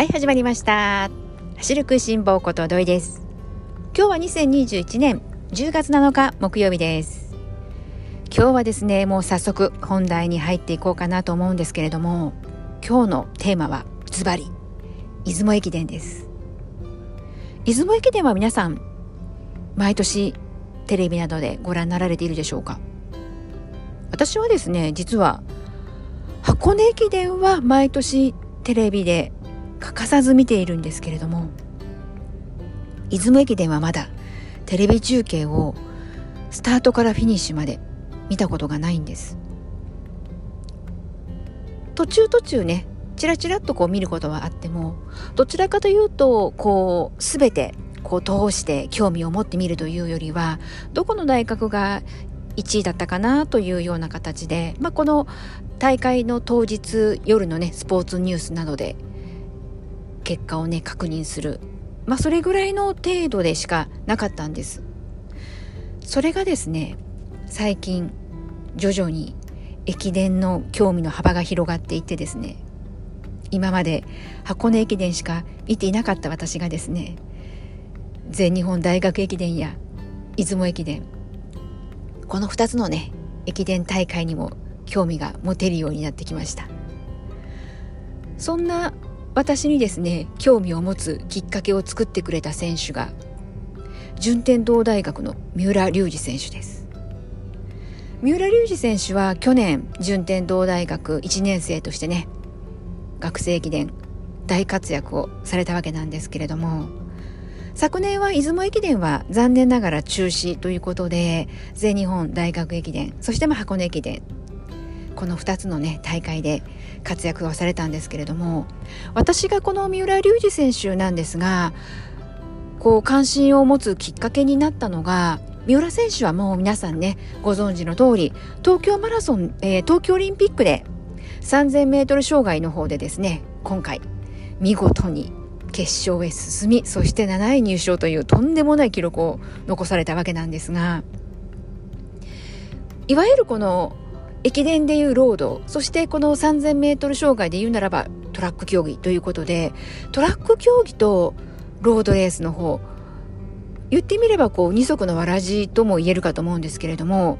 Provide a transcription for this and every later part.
はい、始まりました。走る食いしん坊こと土井です。今日は2021年10月7日木曜日です。今日はですね、もう早速本題に入っていこうかなと思うんですけれども、今日のテーマはズバリ、出雲駅伝です。出雲駅伝は皆さん、毎年テレビなどでご覧になられているでしょうか？私はですね、実は箱根駅伝は毎年テレビで欠かさず見ているんですけれども出雲駅伝はまだテレビ中継をスタートからフィニッシュまで見たことがないんです。途中途中ねチラチラっとこう見ることはあってもどちらかというとこう全てこう通して興味を持ってみるというよりはどこの大学が1位だったかなというような形で、まあ、この大会の当日夜のねスポーツニュースなどで結果をね確認する。まあそれぐらいの程度でしかなかったんです。それがですね最近徐々に駅伝の興味の幅が広がっていってですね今まで箱根駅伝しか見ていなかった私がですね全日本大学駅伝や出雲駅伝この2つのね駅伝大会にも興味が持てるようになってきました。そんな私にですね興味を持つきっかけを作ってくれた選手が順天堂大学の三浦龍司選手です。三浦龍司選手は去年順天堂大学1年生としてね学生駅伝大活躍をされたわけなんですけれども昨年は出雲駅伝は残念ながら中止ということで全日本大学駅伝そしてま箱根駅伝この2つのね大会で活躍をされたんですけれども私がこの三浦龍司選手なんですがこう関心を持つきっかけになったのが三浦選手はもう皆さんねご存知の通り東京マラソン、えー、東京オリンピックで 3000m 障害の方でですね今回見事に決勝へ進みそして7位入賞というとんでもない記録を残されたわけなんですがいわゆるこの駅伝でいうロードそしてこの 3000m 障害で言うならばトラック競技ということでトラック競技とロードレースの方言ってみればこう二足のわらじとも言えるかと思うんですけれども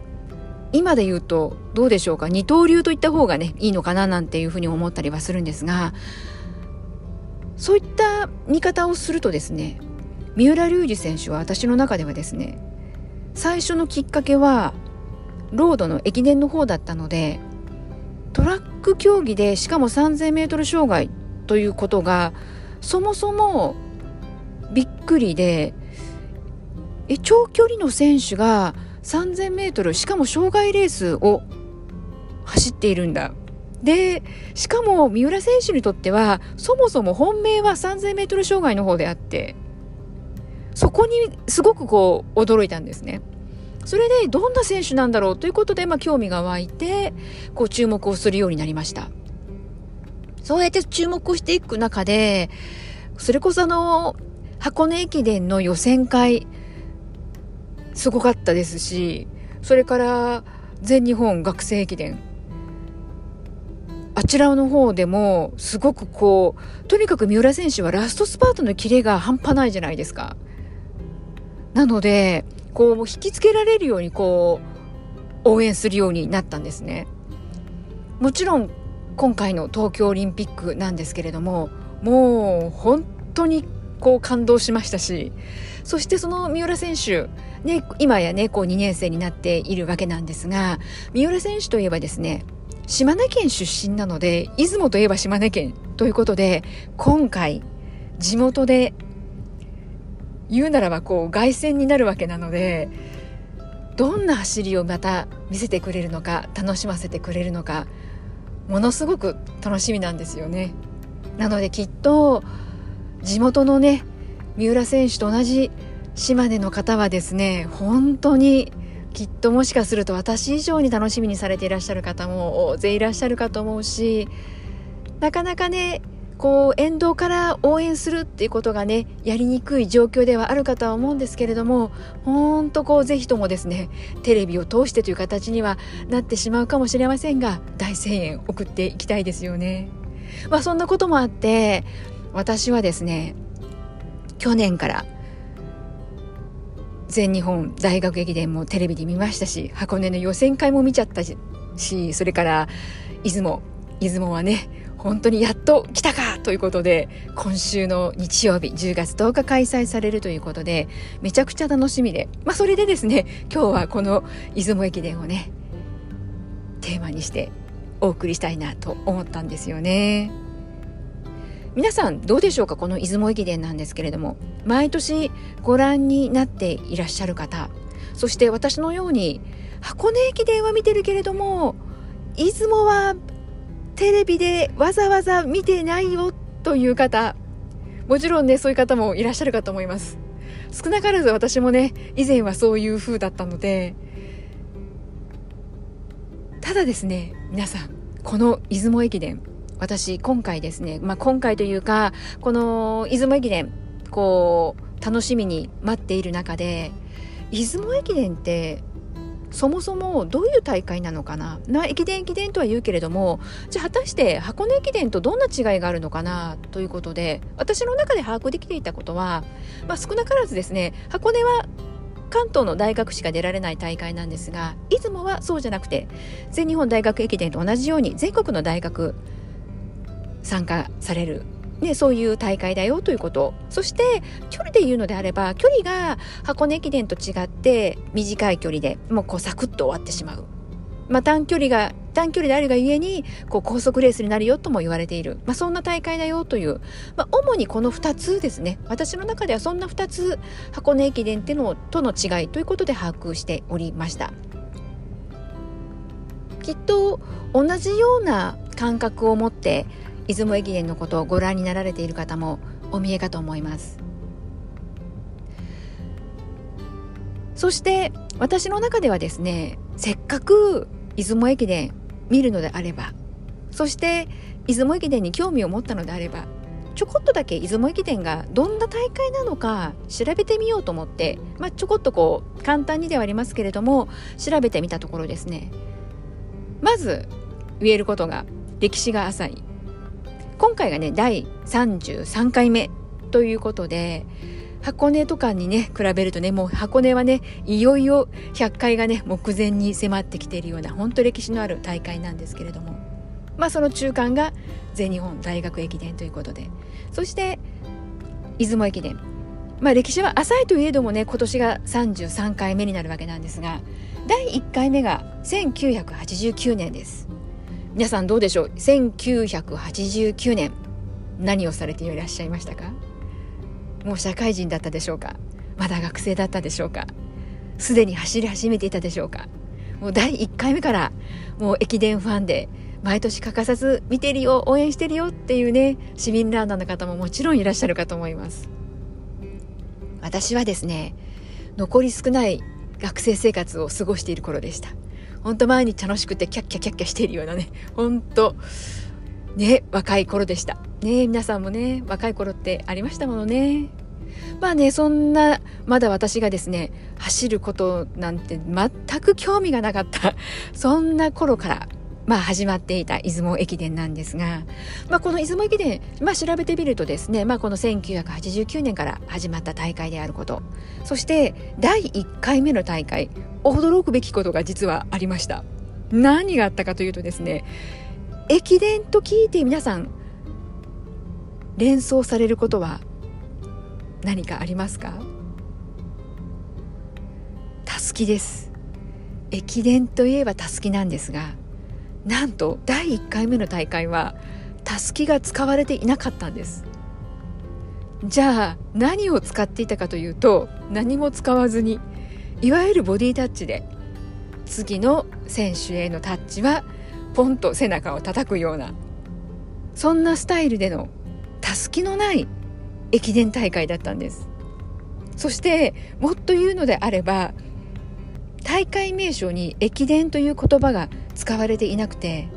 今で言うとどうでしょうか？二刀流といった方がねいいのかななんていうふうに思ったりはするんですがそういった見方をするとですね三浦龍司選手は私の中ではですね最初のきっかけはロードの駅伝の方だったのでトラック競技でしかも 3000m 障害ということがそもそもびっくりでえ長距離の選手が 3000m しかも障害レースを走っているんだでしかも三浦選手にとってはそもそも本命は 3000m 障害の方であってそこにすごくこう驚いたんですね。それでどんな選手なんだろうということで、まあ、興味が湧いてこう注目をするようになりました。そうやって注目をしていく中でそれこそあの箱根駅伝の予選会すごかったですしそれから全日本学生駅伝あちらの方でもすごくこうとにかく三浦選手はラストスパートのキレが半端ないじゃないですか。なのでこう引きつけられるようにこう応援するようになったんですね。もちろん今回の東京オリンピックなんですけれどももう本当にこう感動しましたしそしてその三浦選手ね今やねこう2年生になっているわけなんですが三浦選手といえばですね島根県出身なので出雲といえば島根県ということで今回地元で言うならばこう凱旋になるわけなのでどんな走りをまた見せてくれるのか楽しませてくれるのかものすごく楽しみなんですよね。なのできっと地元のね三浦選手と同じ島根の方はですね本当にきっともしかすると私以上に楽しみにされていらっしゃる方も大勢いらっしゃるかと思うしなかなかねこう沿道から応援するっていうことがねやりにくい状況ではあるかとは思うんですけれども本当こうぜひともですねテレビを通してという形にはなってしまうかもしれませんが大声援送っていきたいですよね。まあそんなこともあって私はですね去年から全日本大学駅伝もテレビで見ましたし箱根の予選会も見ちゃったしそれから出雲出雲はね本当にやっと来たかということで今週の日曜日10月10日開催されるということでめちゃくちゃ楽しみでまあそれでですね今日はこの出雲駅伝をねテーマにしてお送りしたいなと思ったんですよね。皆さんどうでしょうかこの出雲駅伝なんですけれども毎年ご覧になっていらっしゃる方そして私のように箱根駅伝は見てるけれども出雲はテレビでわざわざ見てないよという方もちろんねそういう方もいらっしゃるかと思います。少なからず私もね以前はそういう風だったのでただですね皆さんこの出雲駅伝私今回ですね、まあ、今回というかこの出雲駅伝こう楽しみに待っている中で出雲駅伝ってそもそもどういう大会なのかな？な駅伝駅伝とは言うけれどもじゃあ果たして箱根駅伝とどんな違いがあるのかな？ということで私の中で把握できていたことは、まあ、少なからずですね箱根は関東の大学しか出られない大会なんですが出雲はそうじゃなくて全日本大学駅伝と同じように全国の大学参加される、ね、そういう大会だよということ。そして距離で言うのであれば距離が箱根駅伝と違って短い距離でもうこうサクッと終わってしまう、まあ、短距離が短距離であるがゆえにこう高速レースになるよとも言われている、まあ、そんな大会だよという、まあ、主にこの2つですね。私の中ではそんな2つ箱根駅伝ってのとの違いということで把握しておりました。きっと同じような感覚を持って出雲駅伝のことをご覧になられている方もお見えかと思います。そして私の中ではですねせっかく出雲駅伝見るのであればそして出雲駅伝に興味を持ったのであればちょこっとだけ出雲駅伝がどんな大会なのか調べてみようと思って、まあ、ちょこっとこう簡単にではありますけれども調べてみたところですね。まず言えることが歴史が浅い。今回がね第33回目ということで箱根とかにね比べるとねもう箱根はねいよいよ100回がね目前に迫ってきているような本当歴史のある大会なんですけれども。まあその中間が全日本大学駅伝ということで。そして出雲駅伝。まあ歴史は浅いといえどもね今年が33回目になるわけなんですが第1回目が1989年です。皆さんどうでしょう？1989年。何をされていらっしゃいましたか？もう社会人だったでしょうか？まだ学生だったでしょうか？すでに走り始めていたでしょうか？もう第1回目からもう駅伝ファンで毎年欠かさず見てるよ応援してるよっていうね市民ランナーの方ももちろんいらっしゃるかと思います。私はですね残り少ない学生生活を過ごしている頃でした。本当毎日楽しくてキャッキャキャッキャしているようなね、本当ね、若い頃でした。ね、皆さんもね、若い頃ってありましたものね。まあね、そんな、まだ私がですね、走ることなんて全く興味がなかった、そんな頃から、まあ始まっていた出雲駅伝なんですが、まあこの出雲駅伝、まあ調べてみるとですね、まあこの1989年から始まった大会であること、そして第1回目の大会、驚くべきことが実はありました。何があったかというとですね駅伝と聞いて皆さん連想されることは何かありますか？たすきです。駅伝といえばたすきなんですがなんと第1回目の大会はたすきが使われていなかったんです。じゃあ何を使っていたかというと何も使わずにいわゆるボディタッチで次の選手へのタッチはポンと背中を叩くようなそんなスタイルでのたすきのない駅伝大会だったんです。そしてもっと言うのであれば大会名称に駅伝という言葉が使われていなくて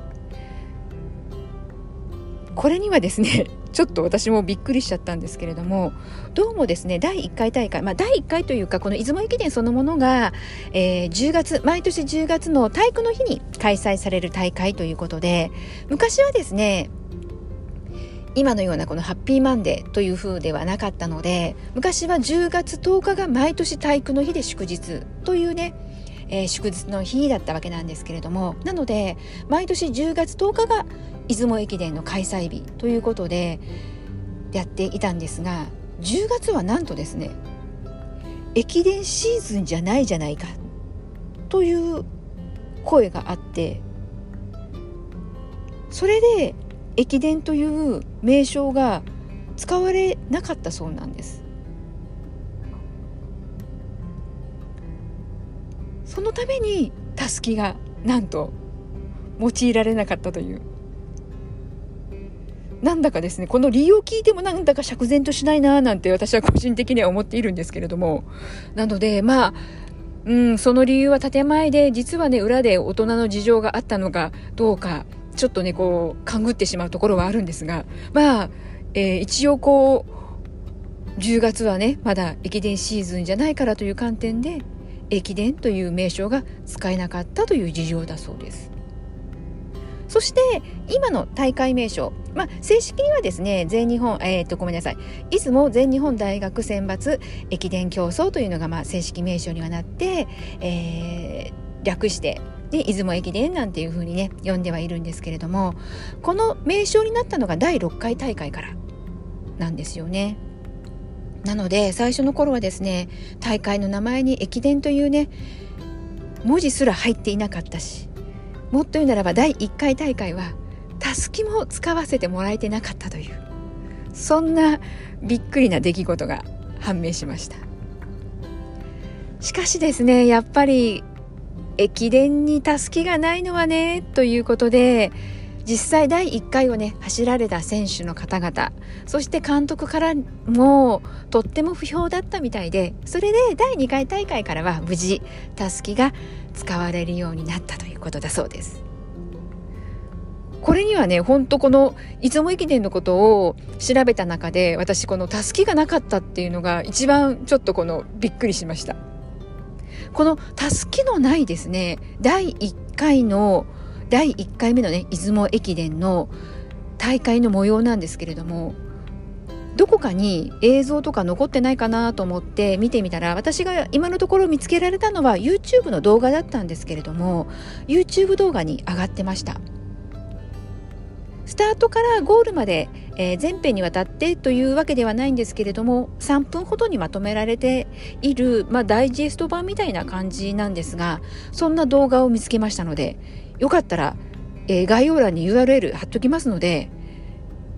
これにはですね ちょっと私もびっくりしちゃったんですけれどもどうもですね第1回大会、まあ、第1回というかこの出雲駅伝そのものが、えー、10月毎年10月の体育の日に開催される大会ということで昔はですね今のようなこのハッピーマンデーという風ではなかったので昔は10月10日が毎年体育の日で祝日というね、えー、祝日の日だったわけなんですけれどもなので毎年10月10日が出雲駅伝の開催日ということでやっていたんですが10月はなんとですね駅伝シーズンじゃないじゃないかという声があってそれで駅伝という名称が使われなかったそうなんです。のためにたすきがなんと用いられなかったという。なんだかですねこの理由を聞いてもなんだか釈然としないななんて私は個人的には思っているんですけれども。なのでまあうん、その理由は建前で実はね裏で大人の事情があったのかどうかちょっとねこう勘ぐってしまうところはあるんですがまあ、えー、一応こう10月はねまだ駅伝シーズンじゃないからという観点で駅伝という名称が使えなかったという事情だそうです。そして今の大会名称、まあ、正式にはですね全日本、えー、とごめんなさい出雲全日本大学選抜駅伝競争というのがまあ正式名称にはなって、えー、略してで出雲駅伝なんていうふうにね呼んではいるんですけれどもこの名称になったのが第6回大会からなんですよね。なので最初の頃はですね大会の名前に駅伝というね文字すら入っていなかったしもっと言うならば第1回大会はたすきも使わせてもらえてなかったというそんなびっくりな出来事が判明しました。しかしですねやっぱり駅伝にたすきがないのはねということで実際第1回をね走られた選手の方々そして監督からもとっても不評だったみたいでそれで第2回大会からは無事たすきが使われるようになったということだそうです。これにはねほんとこの出雲駅伝のことを調べた中で私このたすきがなかったっていうのが一番ちょっとこのびっくりしました。このたすきのないですね第1回の第1回目のね出雲駅伝の大会の模様なんですけれどもどこかに映像とか残ってないかなと思って見てみたら私が今のところ見つけられたのは YouTube の動画だったんですけれども YouTube 動画に上がってました。スタートからゴールまで、えー、全編にわたってというわけではないんですけれども3分ほどにまとめられている、まあ、ダイジェスト版みたいな感じなんですがそんな動画を見つけましたのでよかったら、えー、概要欄に URL 貼っときますので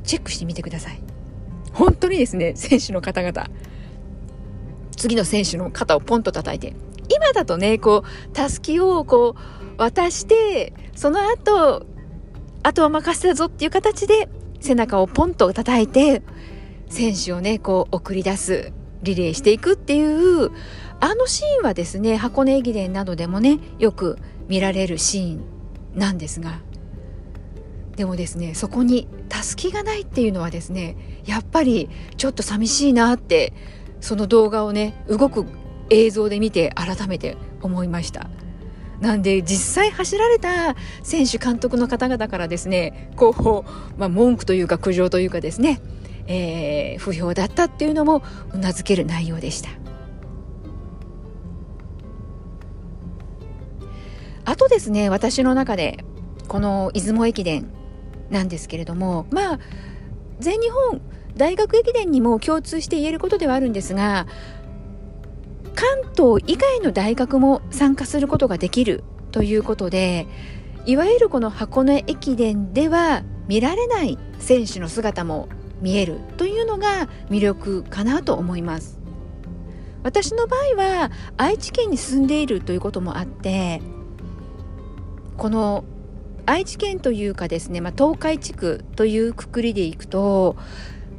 チェックしてみてください。本当にですね選手の方々。次の選手の肩をポンと叩いて。今だとねこうたすきをこう渡してその後あとは任せたぞっていう形で背中をポンと叩いて選手をねこう送り出すリレーしていくっていうあのシーンはですね箱根駅伝などでもねよく見られるシーンなんですがでもですねそこにたすきがないっていうのはですねやっぱりちょっと寂しいなってその動画をね動く映像で見て改めて思いました。なんで実際走られた選手監督の方々からですねこう、まあ、文句というか苦情というかですね、えー、不評だったっていうのもうなずける内容でした。あとですね私の中でこの出雲駅伝なんですけれどもまあ全日本大学駅伝にも共通して言えることではあるんですが関東以外の大学も参加することができるということでいわゆるこの箱根駅伝では見られない選手の姿も見えるというのが魅力かなと思います。私の場合は愛知県に住んでいるということもあってこの愛知県というかですね、まあ、東海地区というくくりでいくと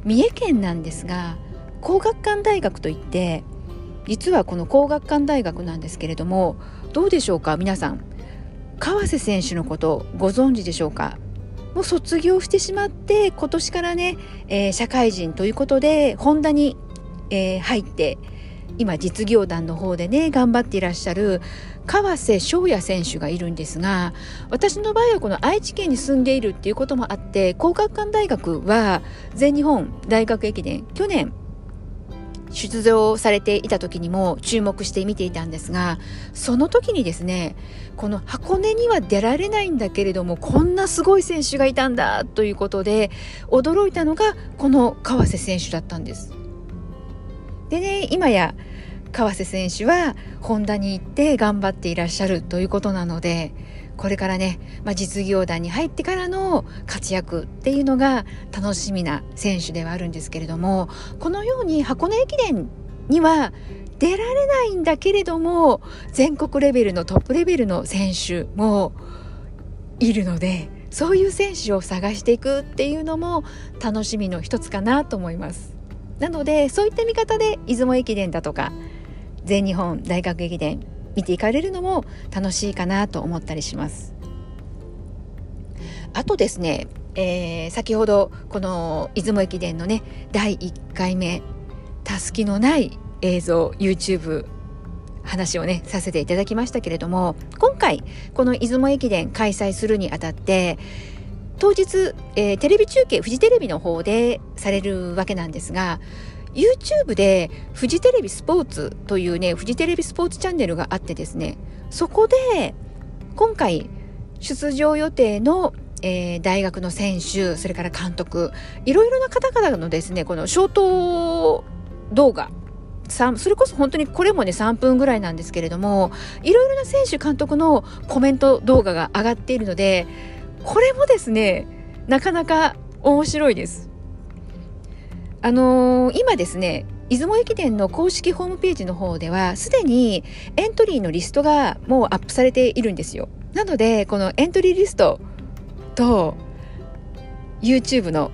三重県なんですが工学館大学といって実はこの工学館大学なんですけれどもどうでしょうか皆さん。川瀬選手のことご存知でしょうか？もう卒業してしまって今年からね、えー、社会人ということでホンダに、えー、入って今実業団の方でね頑張っていらっしゃる川瀬翔也選手がいるんですが私の場合はこの愛知県に住んでいるっていうこともあって皇學館大学は全日本大学駅伝去年出場されていた時にも注目して見ていたんですがその時にですねこの箱根には出られないんだけれどもこんなすごい選手がいたんだということで驚いたのがこの川瀬選手だったんです。でね今や川瀬選手はホンダに行って頑張っていらっしゃるということなのでこれからね、まあ、実業団に入ってからの活躍っていうのが楽しみな選手ではあるんですけれどもこのように箱根駅伝には出られないんだけれども全国レベルのトップレベルの選手もいるのでそういう選手を探していくっていうのも楽しみの一つかなと思います。なのでそういった見方で出雲駅伝だとか全日本大学駅伝見ていかれるのも楽しいかなと思ったりします。あとですね、えー、先ほどこの出雲駅伝のね第1回目たすきのない映像 YouTube 話をねさせていただきましたけれども今回この出雲駅伝開催するにあたって当日、えー、テレビ中継フジテレビの方でされるわけなんですが YouTube でフジテレビスポーツというねフジテレビスポーツチャンネルがあってですねそこで今回出場予定の、えー、大学の選手それから監督いろいろな方々のですねこのショート動画それこそ本当にこれもね3分ぐらいなんですけれどもいろいろな選手監督のコメント動画が上がっているのでこれもですねなかなか面白いです。あのー、今ですね出雲駅伝の公式ホームページの方ではすでにエントリーのリストがもうアップされているんですよ。なのでこのエントリーリストと YouTube の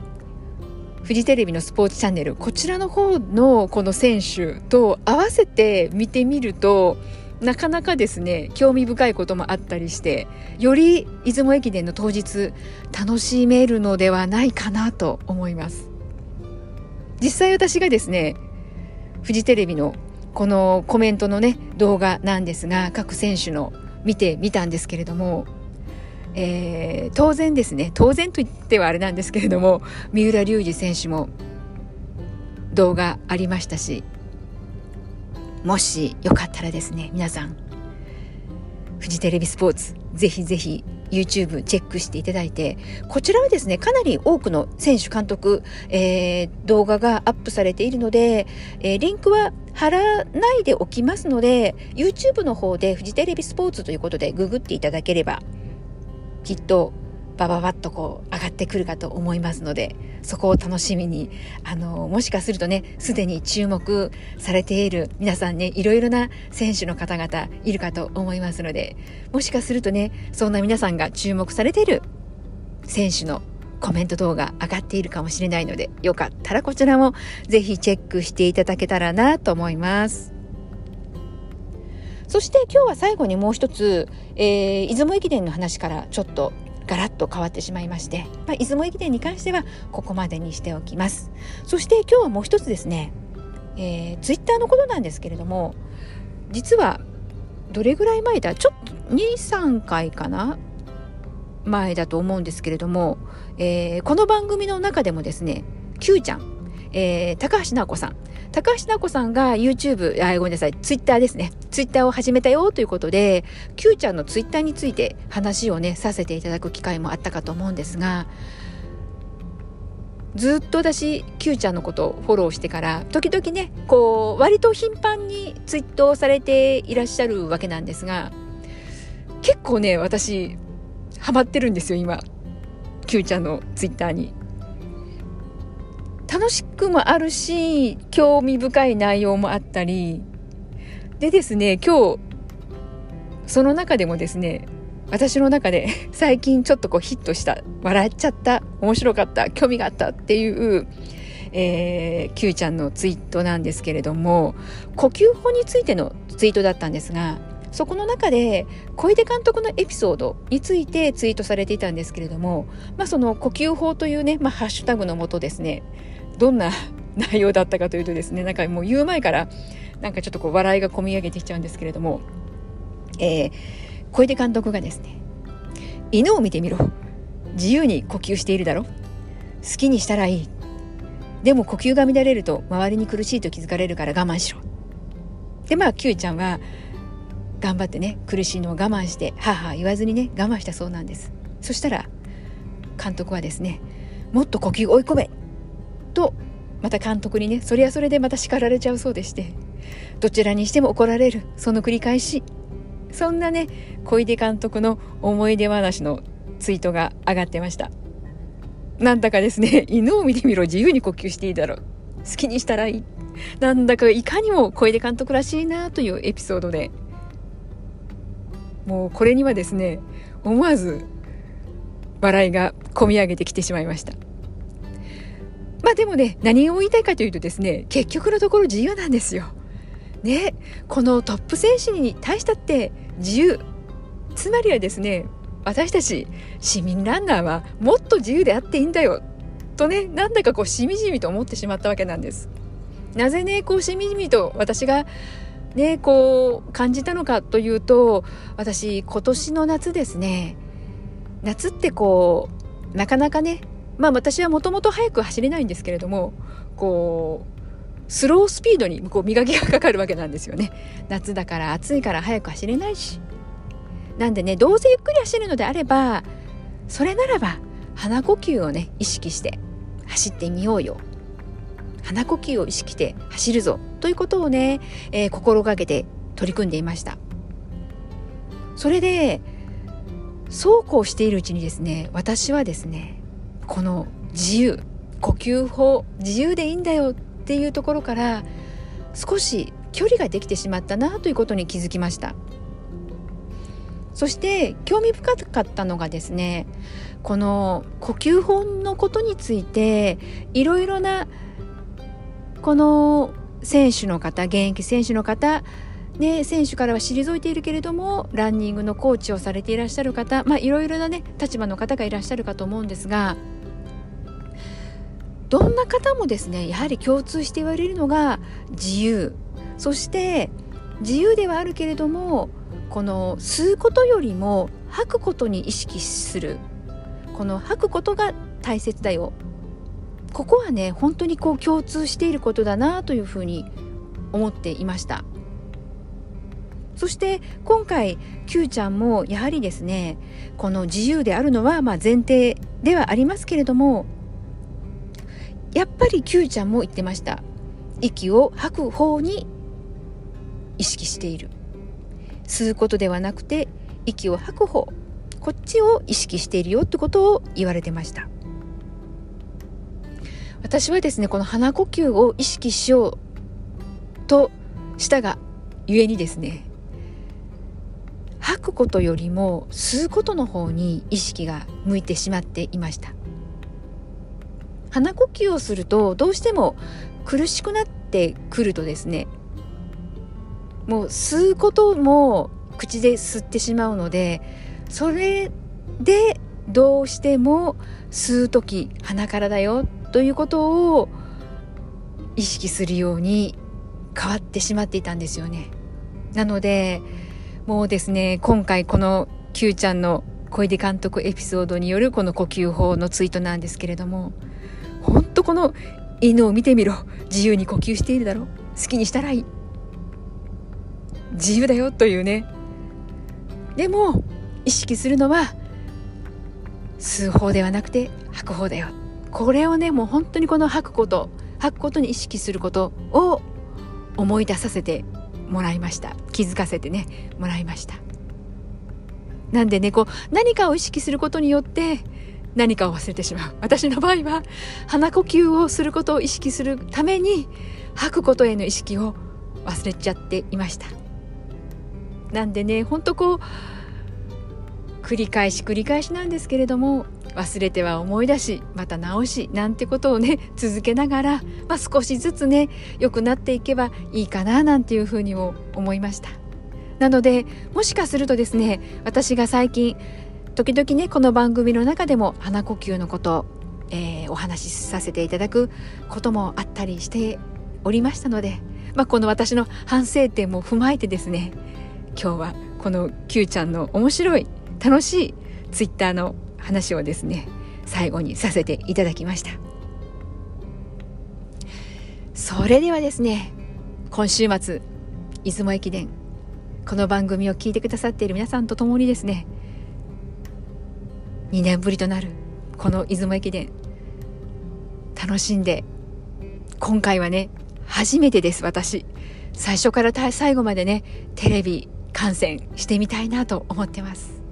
フジテレビのスポーツチャンネルこちらの方のこの選手と合わせて見てみるとなかなかですね興味深いこともあったりしてより出雲駅伝の当日楽しめるのではないかなと思います。実際私がですねフジテレビのこのコメントのね動画なんですが各選手の見てみたんですけれどもえー、当然ですね当然と言ってはあれなんですけれども三浦龍司選手も動画ありましたしもしよかったらですね皆さんフジテレビスポーツぜひぜひ YouTube チェックしていただいてこちらはですねかなり多くの選手監督、えー、動画がアップされているので、えー、リンクは貼らないでおきますので YouTube の方でフジテレビスポーツということでググっていただければきっとバババッとこう上がってくるかと思いますのでそこを楽しみにあのもしかするとねすでに注目されている皆さんねいろいろな選手の方々いるかと思いますのでもしかするとねそんな皆さんが注目されている選手のコメント動画上がっているかもしれないのでよかったらこちらもぜひチェックしていただけたらなと思います。そして今日は最後にもう一つ、えー、出雲駅伝の話からちょっとガラッと変わってしまいまして、まあ、出雲駅伝に関してはここまでにしておきます。そして今日はもう一つですね、えー、ツイッターのことなんですけれども実はどれぐらい前だ？ちょっと23回かな？前だと思うんですけれども、えー、この番組の中でもですね Q ちゃん、えー、高橋直子さん高橋直子さんが YouTube、あ、ごめんなさい、Twitter ですね。Twitter を始めたよということで、Q ちゃんの Twitter について話をね、させていただく機会もあったかと思うんですが、ずっと私 Q ちゃんのことをフォローしてから時々ねこう割と頻繁にツイートされていらっしゃるわけなんですが結構ね私ハマってるんですよ今 Q ちゃんのツイッターに。楽しくもあるし興味深い内容もあったり。でですね今日その中でもですね私の中で 最近ちょっとこうヒットした笑っちゃった面白かった興味があったっていう、えー、Q ちゃんのツイートなんですけれども呼吸法についてのツイートだったんですがそこの中で小出監督のエピソードについてツイートされていたんですけれども、まあ、その呼吸法というね、まあ、ハッシュタグのもとですねどんな内容だったかというとですねなんかもう言う前からなんかちょっとこう笑いがこみ上げてきちゃうんですけれども、えー、小出監督がですね犬を見てみろ。自由に呼吸しているだろ。好きにしたらいい。でも呼吸が乱れると周りに苦しいと気づかれるから我慢しろ。でまあ Q ちゃんは頑張ってね苦しいのを我慢して母言わずにね我慢したそうなんです。そしたら監督はですねもっと呼吸追い込め。とまた監督にねそれはそれでまた叱られちゃうそうでしてどちらにしても怒られるその繰り返し。そんなね小出監督の思い出話のツイートが上がってました。なんだかですね犬を見てみろ自由に呼吸していいだろう。好きにしたらいい。なんだかいかにも小出監督らしいなというエピソードで。もうこれにはですね思わず笑いがこみ上げてきてしまいました。まあでもね何を言いたいかというとですね結局のところ自由なんですよ。ねこのトップ選手に対したって自由。つまりはですね私たち市民ランナーはもっと自由であっていいんだよ。とねなんだかこうしみじみと思ってしまったわけなんです。なぜねこうしみじみと私がねこう感じたのかというと私今年の夏ですね夏ってこうなかなかねまあ私はもともと速く走れないんですけれどもこうスロースピードにこう磨きがかかるわけなんですよね。夏だから暑いから速く走れないし。なんでねどうせゆっくり走るのであればそれならば鼻呼吸をね意識して走ってみようよ。鼻呼吸を意識して走るぞ。ということをね、えー、心がけて取り組んでいました。それでそうこうしているうちにですね私はですねこの自由呼吸法自由でいいんだよっていうところから少し距離ができてしまったなということに気づきました。そして興味深かったのがですねこの呼吸法のことについていろいろなこの選手の方現役選手の方ね、選手からは退いているけれどもランニングのコーチをされていらっしゃる方、まあ、いろいろな、ね、立場の方がいらっしゃるかと思うんですがどんな方もですねやはり共通して言われるのが自由。そして自由ではあるけれどもこの吸うことよりも吐くことに意識する。この吐くことが大切だよ。ここはね本当にこう共通していることだなというふうに思っていました。そして今回 Q ちゃんもやはりですねこの自由であるのはま前提ではありますけれどもやっぱり Q ちゃんも言ってました。息を吐く方に意識している。吸うことではなくて息を吐く方こっちを意識しているよってことを言われてました。私はですねこの鼻呼吸を意識しようとしたがゆえにですね吐くことよりも吸うことの方に意識が向いてしまっていました鼻呼吸をするとどうしても苦しくなってくるとですねもう吸うことも口で吸ってしまうのでそれでどうしても吸う時鼻からだよということを意識するように変わってしまっていたんですよね。なのでもうですね今回この Q ちゃんの小出監督エピソードによるこの呼吸法のツイートなんですけれども本当この犬を見てみろ。自由に呼吸しているだろう。好きにしたらいい。自由だよというね。でも意識するのは吸う方ではなくて吐く方だよ。これをねもう本当にこの吐くこと吐くことに意識することを思い出させてもらいました。気づかせてねもらいました。なんでねこう何かを意識することによって何かを忘れてしまう。私の場合は鼻呼吸をすることを意識するために吐くことへの意識を忘れちゃっていました。なんでねほんとこう繰り返し繰り返しなんですけれども忘れては思い出しまた直しなんてことをね 続けながら、まあ、少しずつね良くなっていけばいいかななんていうふうにも思いました。なのでもしかするとですね私が最近時々ねこの番組の中でも鼻呼吸のことえー、お話しさせていただくこともあったりしておりましたのでまあ、この私の反省点も踏まえてですね今日はこの Q ちゃんの面白い楽しいツイッターの話をですね最後にさせていただきました。それではですね今週末出雲駅伝この番組を聞いてくださっている皆さんと共にですね2年ぶりとなるこの出雲駅伝楽しんで今回はね初めてです私。最初から最後までねテレビ観戦してみたいなと思ってます。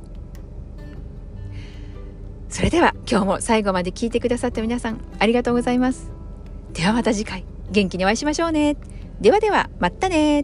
それでは今日も最後まで聞いてくださった皆さんありがとうございます。ではまた次回。元気にお会いしましょうね。ではではまたね。